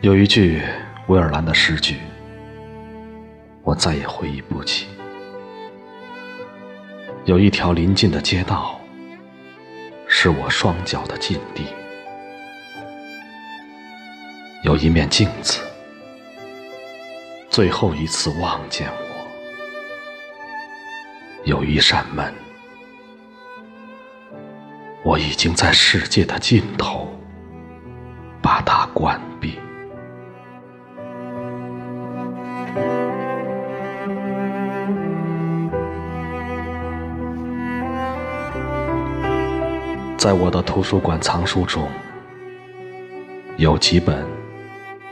有一句威尔兰的诗句，我再也回忆不起。有一条临近的街道，是我双脚的禁地。有一面镜子，最后一次望见我。有一扇门，我已经在世界的尽头在我的图书馆藏书中，有几本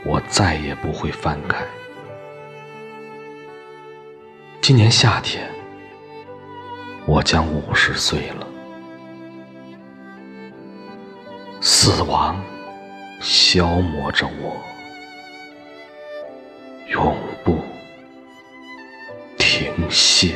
我再也不会翻开。今年夏天，我将五十岁了，死亡消磨着我，永不停歇。